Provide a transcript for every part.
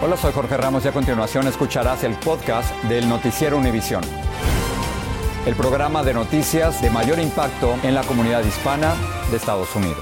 Hola, soy Jorge Ramos y a continuación escucharás el podcast del Noticiero Univisión. El programa de noticias de mayor impacto en la comunidad hispana de Estados Unidos.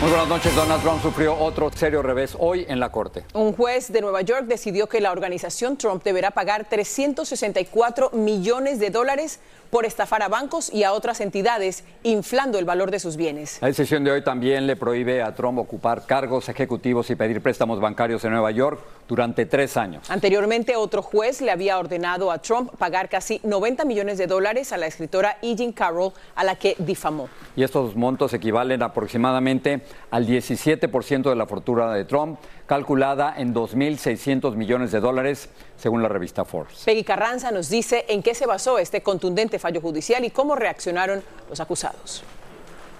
Muy buenas noches. Donald Trump sufrió otro serio revés hoy en la Corte. Un juez de Nueva York decidió que la organización Trump deberá pagar 364 millones de dólares por estafar a bancos y a otras entidades, inflando el valor de sus bienes. La decisión de hoy también le prohíbe a Trump ocupar cargos ejecutivos y pedir préstamos bancarios en Nueva York durante tres años. Anteriormente, otro juez le había ordenado a Trump pagar casi 90 millones de dólares a la escritora E. Jean Carroll, a la que difamó. Y estos montos equivalen aproximadamente al 17% de la fortuna de Trump, calculada en 2.600 millones de dólares, según la revista Forbes. Peggy Carranza nos dice en qué se basó este contundente fallo judicial y cómo reaccionaron los acusados.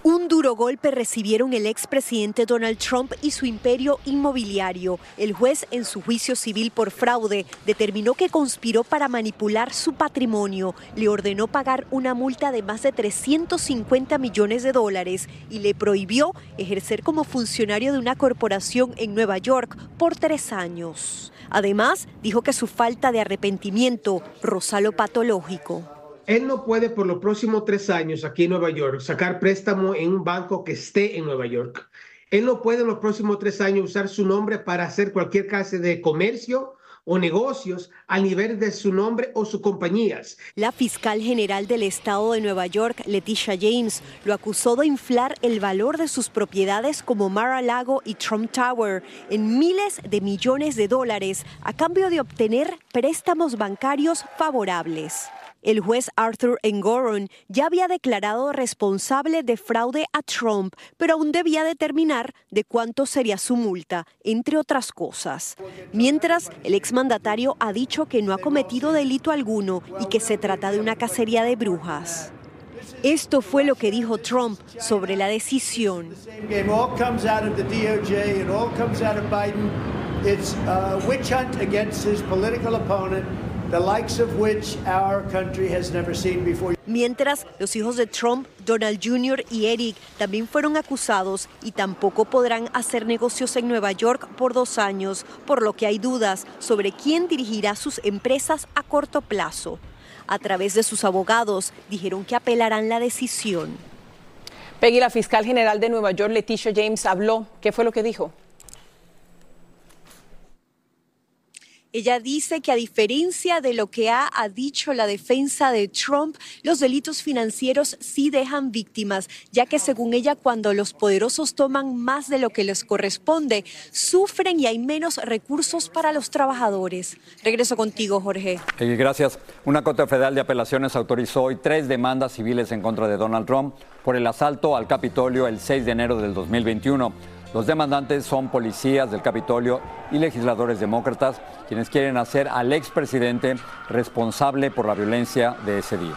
Un duro golpe recibieron el expresidente Donald Trump y su imperio inmobiliario. El juez, en su juicio civil por fraude, determinó que conspiró para manipular su patrimonio, le ordenó pagar una multa de más de 350 millones de dólares y le prohibió ejercer como funcionario de una corporación en Nueva York por tres años. Además, dijo que su falta de arrepentimiento rozó lo patológico. Él no puede por los próximos tres años aquí en Nueva York sacar préstamo en un banco que esté en Nueva York. Él no puede en los próximos tres años usar su nombre para hacer cualquier clase de comercio o negocios al nivel de su nombre o sus compañías. La fiscal general del estado de Nueva York, Leticia James, lo acusó de inflar el valor de sus propiedades como Mar-a-Lago y Trump Tower en miles de millones de dólares a cambio de obtener préstamos bancarios favorables. El juez Arthur Engoron ya había declarado responsable de fraude a Trump, pero aún debía determinar de cuánto sería su multa, entre otras cosas. Mientras, el exmandatario ha dicho que no ha cometido delito alguno y que se trata de una cacería de brujas. Esto fue lo que dijo Trump sobre la decisión. Mientras, los hijos de Trump, Donald Jr. y Eric también fueron acusados y tampoco podrán hacer negocios en Nueva York por dos años, por lo que hay dudas sobre quién dirigirá sus empresas a corto plazo. A través de sus abogados, dijeron que apelarán la decisión. Peggy, la fiscal general de Nueva York, Leticia James, habló. ¿Qué fue lo que dijo? Ella dice que a diferencia de lo que ha, dicho la defensa de Trump, los delitos financieros sí dejan víctimas, ya que según ella cuando los poderosos toman más de lo que les corresponde, sufren y hay menos recursos para los trabajadores. Regreso contigo, Jorge. Eh, gracias. Una Corte Federal de Apelaciones autorizó hoy tres demandas civiles en contra de Donald Trump por el asalto al Capitolio el 6 de enero del 2021. Los demandantes son policías del Capitolio y legisladores demócratas quienes quieren hacer al expresidente responsable por la violencia de ese día.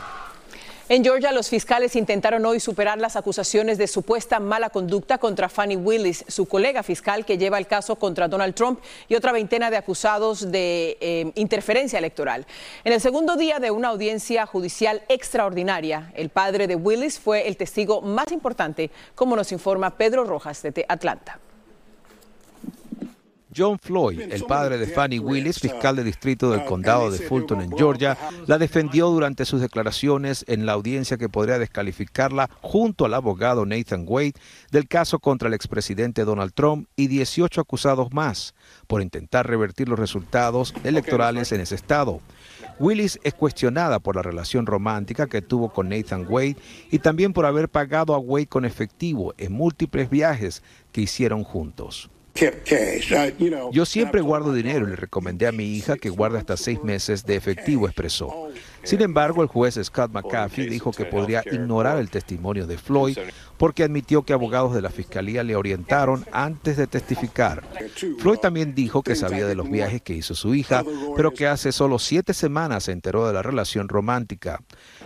En Georgia, los fiscales intentaron hoy superar las acusaciones de supuesta mala conducta contra Fannie Willis, su colega fiscal que lleva el caso contra Donald Trump y otra veintena de acusados de eh, interferencia electoral. En el segundo día de una audiencia judicial extraordinaria, el padre de Willis fue el testigo más importante, como nos informa Pedro Rojas de Atlanta. John Floyd, el padre de Fannie Willis, fiscal de distrito del condado de Fulton en Georgia, la defendió durante sus declaraciones en la audiencia que podría descalificarla junto al abogado Nathan Wade del caso contra el expresidente Donald Trump y 18 acusados más por intentar revertir los resultados electorales en ese estado. Willis es cuestionada por la relación romántica que tuvo con Nathan Wade y también por haber pagado a Wade con efectivo en múltiples viajes que hicieron juntos. Yo siempre guardo dinero y le recomendé a mi hija que guarde hasta seis meses de efectivo, expresó. Sin embargo, el juez Scott McAfee dijo que podría ignorar el testimonio de Floyd porque admitió que abogados de la fiscalía le orientaron antes de testificar. Floyd también dijo que sabía de los viajes que hizo su hija, pero que hace solo siete semanas se enteró de la relación romántica.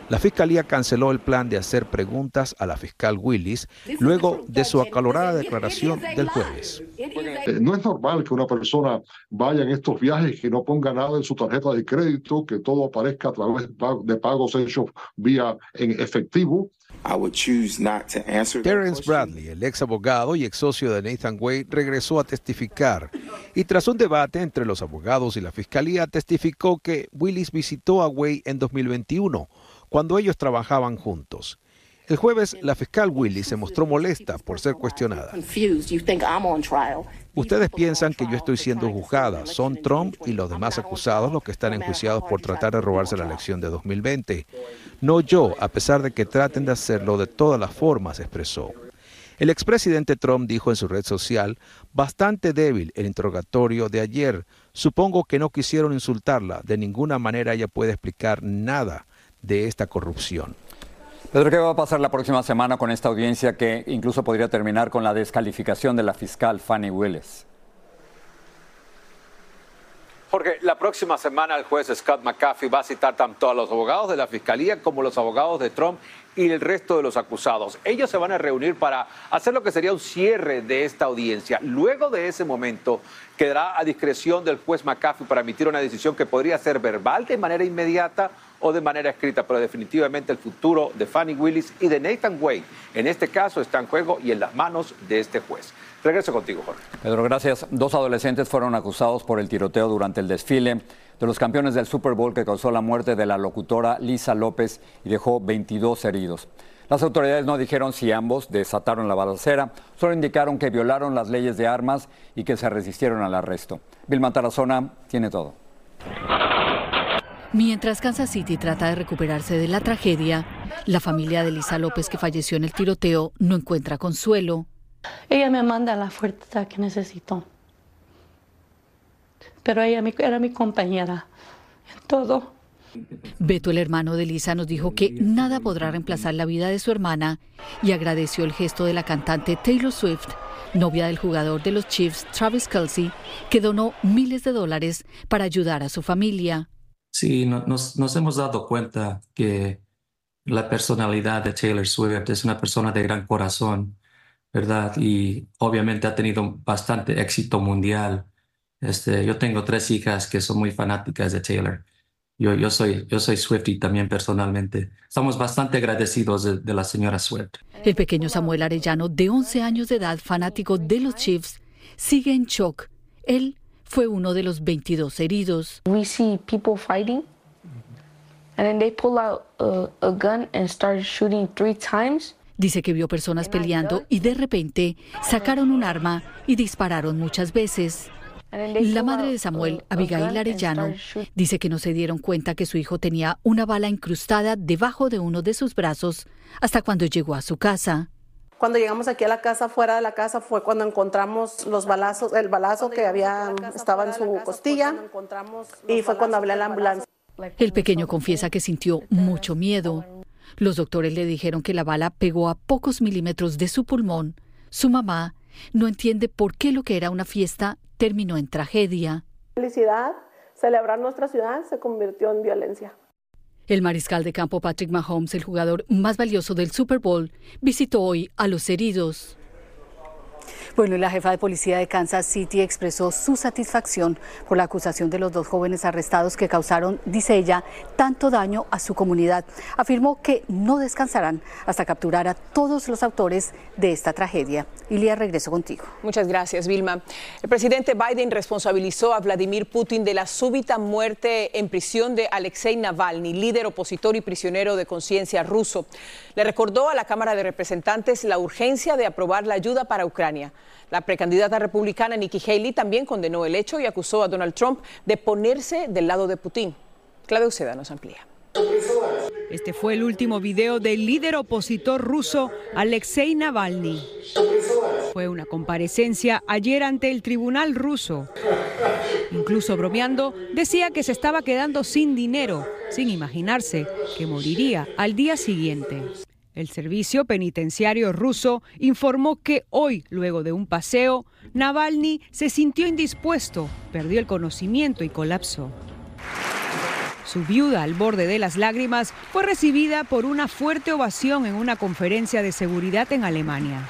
La fiscalía canceló el plan de hacer preguntas a la fiscal Willis luego de su acalorada declaración del jueves. Eh, no es normal que una persona vaya en estos viajes que no ponga nada en su tarjeta de crédito, que todo aparezca a través de pagos hechos vía en efectivo. Terence Bradley, el ex abogado y ex socio de Nathan Wade, regresó a testificar y tras un debate entre los abogados y la fiscalía testificó que Willis visitó a Wade en 2021, cuando ellos trabajaban juntos. El jueves, la fiscal Willis se mostró molesta por ser cuestionada. Ustedes piensan que yo estoy siendo juzgada. Son Trump y los demás acusados los que están enjuiciados por tratar de robarse la elección de 2020. No yo, a pesar de que traten de hacerlo de todas las formas, expresó. El expresidente Trump dijo en su red social, bastante débil el interrogatorio de ayer. Supongo que no quisieron insultarla. De ninguna manera ella puede explicar nada de esta corrupción. Pedro, ¿qué va a pasar la próxima semana con esta audiencia que incluso podría terminar con la descalificación de la fiscal Fanny Willis? Porque la próxima semana el juez Scott McAfee va a citar tanto a los abogados de la fiscalía como los abogados de Trump y el resto de los acusados. Ellos se van a reunir para hacer lo que sería un cierre de esta audiencia. Luego de ese momento quedará a discreción del juez McAfee para emitir una decisión que podría ser verbal de manera inmediata o de manera escrita, pero definitivamente el futuro de Fanny Willis y de Nathan Wade en este caso está en juego y en las manos de este juez. Regreso contigo, Jorge. Pedro, gracias. Dos adolescentes fueron acusados por el tiroteo durante el desfile de los campeones del Super Bowl que causó la muerte de la locutora Lisa López y dejó 22 heridos. Las autoridades no dijeron si ambos desataron la balacera, solo indicaron que violaron las leyes de armas y que se resistieron al arresto. Vilma Tarazona tiene todo. Mientras Kansas City trata de recuperarse de la tragedia, la familia de Lisa López, que falleció en el tiroteo, no encuentra consuelo. Ella me manda la fuerza que necesito. Pero ella era mi compañera en todo. Beto, el hermano de Lisa, nos dijo que nada podrá reemplazar la vida de su hermana y agradeció el gesto de la cantante Taylor Swift, novia del jugador de los Chiefs, Travis Kelsey, que donó miles de dólares para ayudar a su familia. Sí, nos, hemos dado cuenta que la personalidad de Taylor Swift es una persona de gran corazón, ¿verdad? Y obviamente ha tenido bastante éxito mundial. Este, yo tengo tres hijas que son muy fanáticas de Taylor. Yo, yo, soy, yo soy Swifty también personalmente. Estamos bastante agradecidos de, de, la señora Swift. El pequeño Samuel Arellano, de 11 años de edad, fanático de los Chiefs, sigue en shock. Él fue uno de los 22 heridos. We see people fighting and then they pull out a, a gun and start shooting three times. Dice que vio personas peleando y de repente sacaron un arma y dispararon muchas veces. La madre de Samuel, Abigail Arellano, dice que no se dieron cuenta que su hijo tenía una bala incrustada debajo de uno de sus brazos hasta cuando llegó a su casa. Cuando llegamos aquí a la casa, fuera de la casa, fue cuando encontramos los balazos, el balazo que había, estaba en su costilla, y fue cuando hablé a la ambulancia. El pequeño confiesa que sintió mucho miedo. Los doctores le dijeron que la bala pegó a pocos milímetros de su pulmón. Su mamá no entiende por qué lo que era una fiesta terminó en tragedia. Felicidad, celebrar nuestra ciudad se convirtió en violencia. El mariscal de campo Patrick Mahomes, el jugador más valioso del Super Bowl, visitó hoy a los heridos. Bueno, la jefa de policía de Kansas City expresó su satisfacción por la acusación de los dos jóvenes arrestados que causaron, dice ella, tanto daño a su comunidad. Afirmó que no descansarán hasta capturar a todos los autores de esta tragedia. Ilia, regreso contigo. Muchas gracias, Vilma. El presidente Biden responsabilizó a Vladimir Putin de la súbita muerte en prisión de Alexei Navalny, líder opositor y prisionero de conciencia ruso. Le recordó a la Cámara de Representantes la urgencia de aprobar la ayuda para Ucrania. La precandidata republicana Nikki Haley también condenó el hecho y acusó a Donald Trump de ponerse del lado de Putin. Claudia Uceda nos amplía. Este fue el último video del líder opositor ruso Alexei Navalny. Fue una comparecencia ayer ante el tribunal ruso. Incluso bromeando, decía que se estaba quedando sin dinero, sin imaginarse que moriría al día siguiente. El servicio penitenciario ruso informó que hoy, luego de un paseo, Navalny se sintió indispuesto, perdió el conocimiento y colapsó. Su viuda, al borde de las lágrimas, fue recibida por una fuerte ovación en una conferencia de seguridad en Alemania.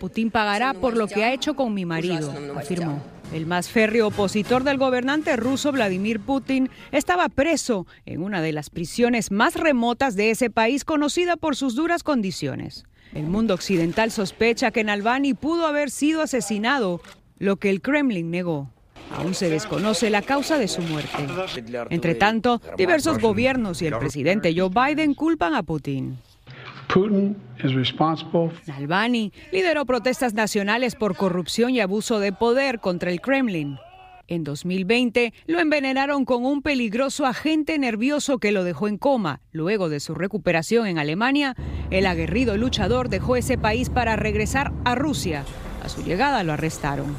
Putin pagará por lo que ha hecho con mi marido, afirmó. El más férreo opositor del gobernante ruso Vladimir Putin estaba preso en una de las prisiones más remotas de ese país conocida por sus duras condiciones. El mundo occidental sospecha que Navalny pudo haber sido asesinado, lo que el Kremlin negó. Aún se desconoce la causa de su muerte. Entre tanto, diversos gobiernos y el presidente Joe Biden culpan a Putin. Putin is responsible. Navalny lideró protestas nacionales por corrupción y abuso de poder contra el Kremlin. En 2020 lo envenenaron con un peligroso agente nervioso que lo dejó en coma. Luego de su recuperación en Alemania, el aguerrido luchador dejó ese país para regresar a Rusia. A su llegada lo arrestaron.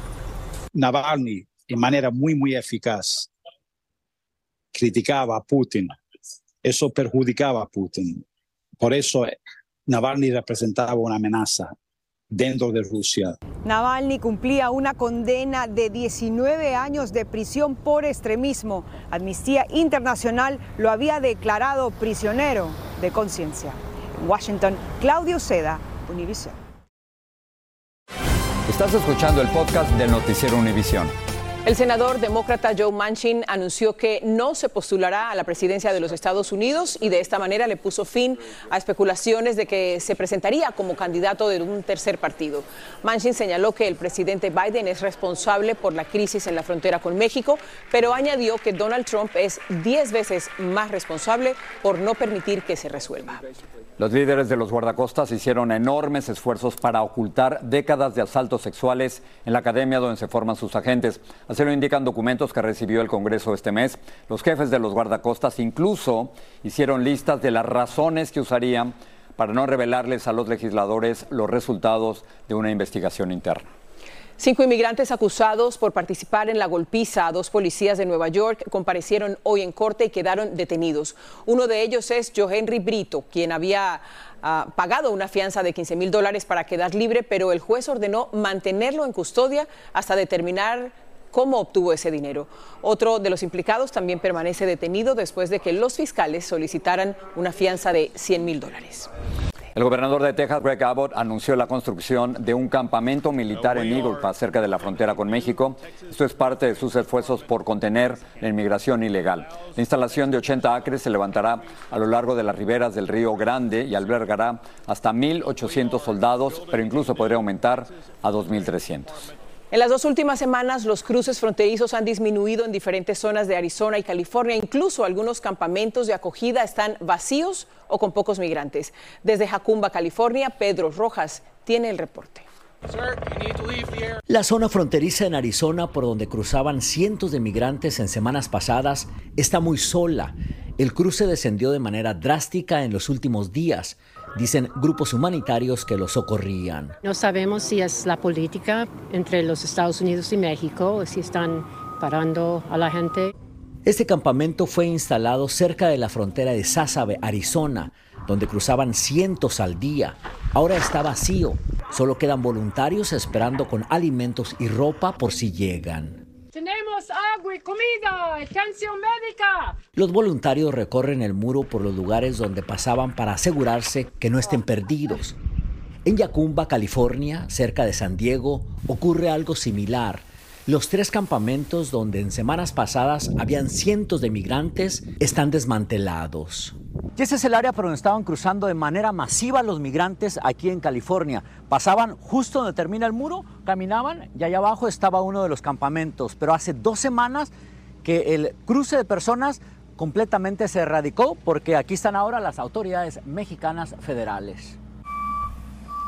Navalny, en manera muy, muy eficaz, criticaba a Putin. Eso perjudicaba a Putin. Por eso Navalny representaba una amenaza dentro de Rusia. Navalny cumplía una condena de 19 años de prisión por extremismo. Amnistía Internacional lo había declarado prisionero de conciencia. En Washington, Claudio Seda, Univision. Estás escuchando el podcast del noticiero Univision. El senador demócrata Joe Manchin anunció que no se postulará a la presidencia de los Estados Unidos y de esta manera le puso fin a especulaciones de que se presentaría como candidato de un tercer partido. Manchin señaló que el presidente Biden es responsable por la crisis en la frontera con México, pero añadió que Donald Trump es 10 veces más responsable por no permitir que se resuelva. Los líderes de los guardacostas hicieron enormes esfuerzos para ocultar décadas de asaltos sexuales en la academia donde se forman sus agentes. Así lo indican documentos que recibió el Congreso este mes. Los jefes de los guardacostas incluso hicieron listas de las razones que usarían para no revelarles a los legisladores los resultados de una investigación interna. Cinco inmigrantes acusados por participar en la golpiza a dos policías de Nueva York comparecieron hoy en corte y quedaron detenidos. Uno de ellos es Joe Henry Brito, quien había ah, pagado una fianza de 15 mil dólares para quedar libre, pero el juez ordenó mantenerlo en custodia hasta determinar cómo obtuvo ese dinero. Otro de los implicados también permanece detenido después de que los fiscales solicitaran una fianza de 100 mil dólares. El gobernador de Texas, Greg Abbott, anunció la construcción de un campamento militar en Eagle cerca de la frontera con México. Esto es parte de sus esfuerzos por contener la inmigración ilegal. La instalación de 80 acres se levantará a lo largo de las riberas del Río Grande y albergará hasta 1.800 soldados, pero incluso podría aumentar a 2.300. En las dos últimas semanas, los cruces fronterizos han disminuido en diferentes zonas de Arizona y California. Incluso algunos campamentos de acogida están vacíos o con pocos migrantes. Desde Jacumba, California, Pedro Rojas tiene el reporte. La zona fronteriza en Arizona, por donde cruzaban cientos de migrantes en semanas pasadas, está muy sola. El cruce descendió de manera drástica en los últimos días dicen grupos humanitarios que los socorrían. No sabemos si es la política entre los Estados Unidos y México si están parando a la gente. Este campamento fue instalado cerca de la frontera de Sasabe, Arizona, donde cruzaban cientos al día. Ahora está vacío. Solo quedan voluntarios esperando con alimentos y ropa por si llegan. Agua y comida, atención médica. Los voluntarios recorren el muro por los lugares donde pasaban para asegurarse que no estén perdidos. En Yacumba, California, cerca de San Diego, ocurre algo similar. Los tres campamentos donde en semanas pasadas habían cientos de migrantes están desmantelados. Y ese es el área por donde estaban cruzando de manera masiva los migrantes aquí en California. Pasaban justo donde termina el muro, caminaban y allá abajo estaba uno de los campamentos. Pero hace dos semanas que el cruce de personas completamente se erradicó porque aquí están ahora las autoridades mexicanas federales.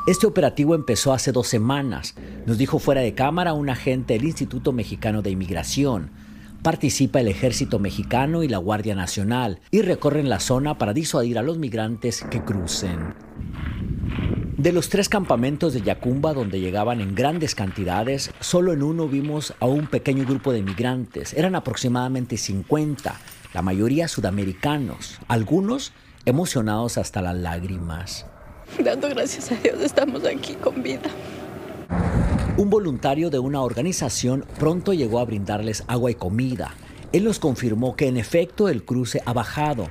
Este operativo empezó hace dos semanas, nos dijo fuera de cámara un agente del Instituto Mexicano de Inmigración participa el ejército mexicano y la Guardia Nacional y recorren la zona para disuadir a los migrantes que crucen. De los tres campamentos de Yacumba donde llegaban en grandes cantidades, solo en uno vimos a un pequeño grupo de migrantes. Eran aproximadamente 50, la mayoría sudamericanos, algunos emocionados hasta las lágrimas. Dando gracias a Dios estamos aquí con vida. Un voluntario de una organización pronto llegó a brindarles agua y comida. Él nos confirmó que en efecto el cruce ha bajado.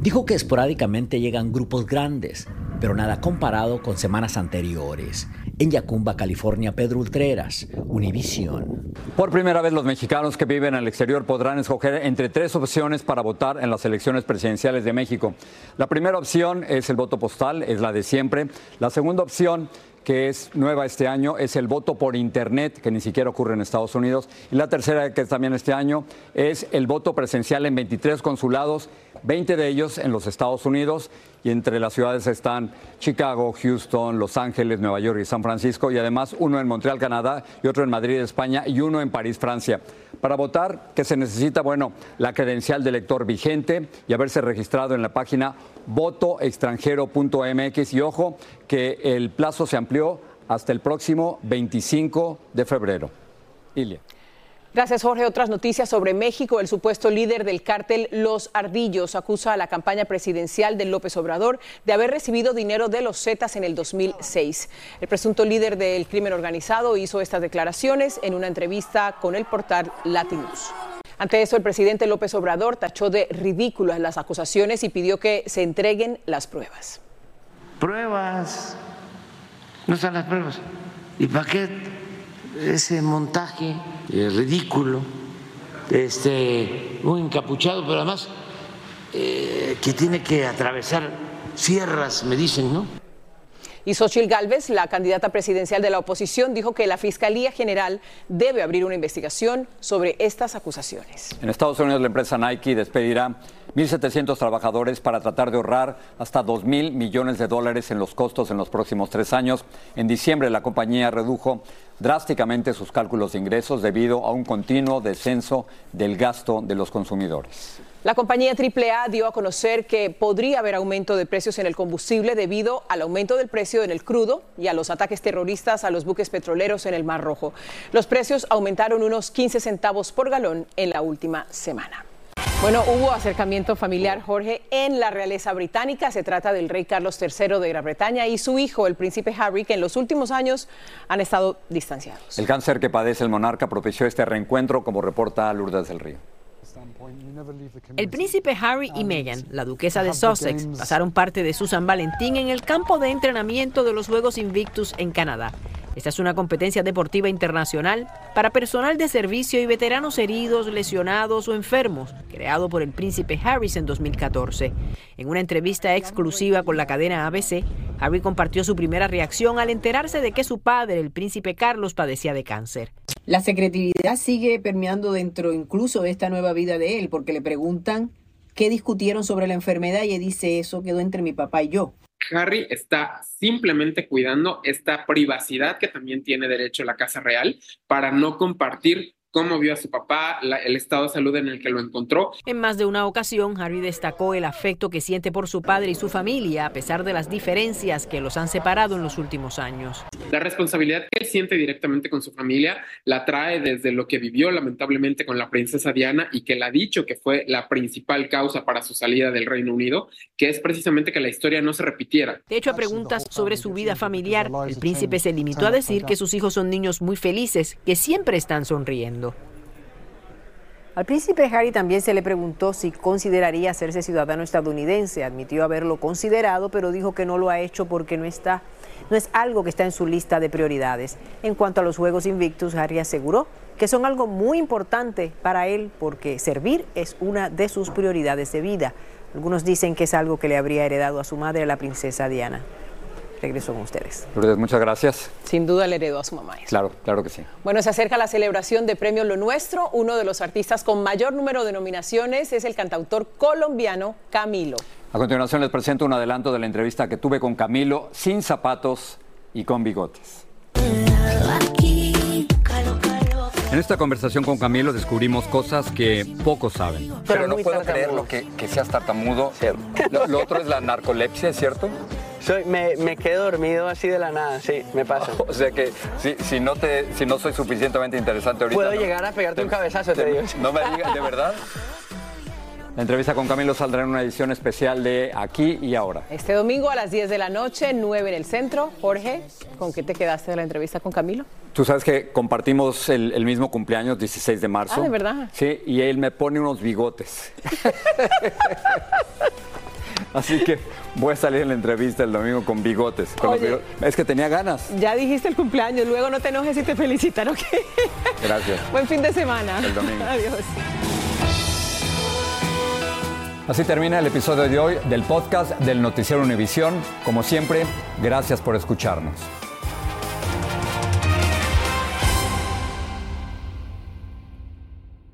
Dijo que esporádicamente llegan grupos grandes, pero nada comparado con semanas anteriores. En Yacumba, California, Pedro Ultreras, Univisión. Por primera vez los mexicanos que viven en el exterior podrán escoger entre tres opciones para votar en las elecciones presidenciales de México. La primera opción es el voto postal, es la de siempre. La segunda opción que es nueva este año, es el voto por Internet, que ni siquiera ocurre en Estados Unidos. Y la tercera, que es también este año, es el voto presencial en 23 consulados, 20 de ellos en los Estados Unidos. Y entre las ciudades están Chicago, Houston, Los Ángeles, Nueva York y San Francisco. Y además uno en Montreal, Canadá, y otro en Madrid, España, y uno en París, Francia. Para votar, que se necesita? Bueno, la credencial de elector vigente y haberse registrado en la página votoextranjero.mx. Y ojo, que el plazo se amplió hasta el próximo 25 de febrero. Ilia. Gracias, Jorge. Otras noticias sobre México. El supuesto líder del cártel Los Ardillos acusa a la campaña presidencial de López Obrador de haber recibido dinero de los Zetas en el 2006. El presunto líder del crimen organizado hizo estas declaraciones en una entrevista con el portal Latinus. Ante eso, el presidente López Obrador tachó de ridículas las acusaciones y pidió que se entreguen las pruebas. Pruebas. No están las pruebas. ¿Y para qué ese montaje eh, ridículo? Este, un encapuchado, pero además eh, que tiene que atravesar sierras, me dicen, ¿no? Y Xochitl Gálvez, la candidata presidencial de la oposición, dijo que la Fiscalía General debe abrir una investigación sobre estas acusaciones. En Estados Unidos, la empresa Nike despedirá 1.700 trabajadores para tratar de ahorrar hasta 2 mil millones de dólares en los costos en los próximos tres años. En diciembre, la compañía redujo drásticamente sus cálculos de ingresos debido a un continuo descenso del gasto de los consumidores. La compañía AAA dio a conocer que podría haber aumento de precios en el combustible debido al aumento del precio en el crudo y a los ataques terroristas a los buques petroleros en el Mar Rojo. Los precios aumentaron unos 15 centavos por galón en la última semana. Bueno, hubo acercamiento familiar, Jorge, en la realeza británica. Se trata del rey Carlos III de Gran Bretaña y su hijo, el príncipe Harry, que en los últimos años han estado distanciados. El cáncer que padece el monarca propició este reencuentro, como reporta Lourdes del Río. El príncipe Harry y Meghan, la duquesa de Sussex, pasaron parte de su San Valentín en el campo de entrenamiento de los Juegos Invictus en Canadá. Esta es una competencia deportiva internacional para personal de servicio y veteranos heridos, lesionados o enfermos, creado por el príncipe Harris en 2014. En una entrevista exclusiva con la cadena ABC, Harry compartió su primera reacción al enterarse de que su padre, el príncipe Carlos, padecía de cáncer. La secretividad sigue permeando dentro incluso de esta nueva vida de él, porque le preguntan qué discutieron sobre la enfermedad y él dice eso quedó entre mi papá y yo. Harry está simplemente cuidando esta privacidad que también tiene derecho la Casa Real para no compartir cómo vio a su papá, el estado de salud en el que lo encontró. En más de una ocasión, Harry destacó el afecto que siente por su padre y su familia, a pesar de las diferencias que los han separado en los últimos años. La responsabilidad que él siente directamente con su familia la trae desde lo que vivió lamentablemente con la princesa Diana y que él ha dicho que fue la principal causa para su salida del Reino Unido, que es precisamente que la historia no se repitiera. De hecho, a preguntas sobre su vida familiar, el príncipe se limitó a decir que sus hijos son niños muy felices, que siempre están sonriendo. Al príncipe Harry también se le preguntó si consideraría hacerse ciudadano estadounidense. Admitió haberlo considerado, pero dijo que no lo ha hecho porque no está, no es algo que está en su lista de prioridades. En cuanto a los Juegos Invictus, Harry aseguró que son algo muy importante para él porque servir es una de sus prioridades de vida. Algunos dicen que es algo que le habría heredado a su madre, la princesa Diana regreso con ustedes. Lourdes, muchas gracias. Sin duda le heredó a su mamá. Claro, claro que sí. Bueno, se acerca la celebración de Premio Lo Nuestro. Uno de los artistas con mayor número de nominaciones es el cantautor colombiano Camilo. A continuación les presento un adelanto de la entrevista que tuve con Camilo sin zapatos y con bigotes. En esta conversación con Camilo descubrimos cosas que pocos saben. Pero, no puedo creer lo que, que seas tartamudo. Lo, lo otro es la narcolepsia, ¿es cierto? Soy, me, me, quedo dormido así de la nada, sí, me pasa. O sea que si, si, no, te, si no soy suficientemente interesante ahorita... Puedo llegar a pegarte un cabezazo, te, te digo. No me digas, ¿de verdad? La entrevista con Camilo saldrá en una edición especial de Aquí y Ahora. Este domingo a las 10 de la noche, 9 en el centro. Jorge, ¿con qué te quedaste de la entrevista con Camilo? Tú sabes que compartimos el, el mismo cumpleaños, 16 de marzo. Ah, ¿de verdad? Sí, y él me pone unos bigotes. Así que voy a salir en la entrevista el domingo con bigotes. Es que tenía ganas. Ya dijiste el cumpleaños, luego no te enojes y te felicitan, ¿ok? Gracias. Buen fin de semana. El domingo. Adiós. Así termina el episodio de hoy del podcast del Noticiero Univisión. Como siempre, gracias por escucharnos.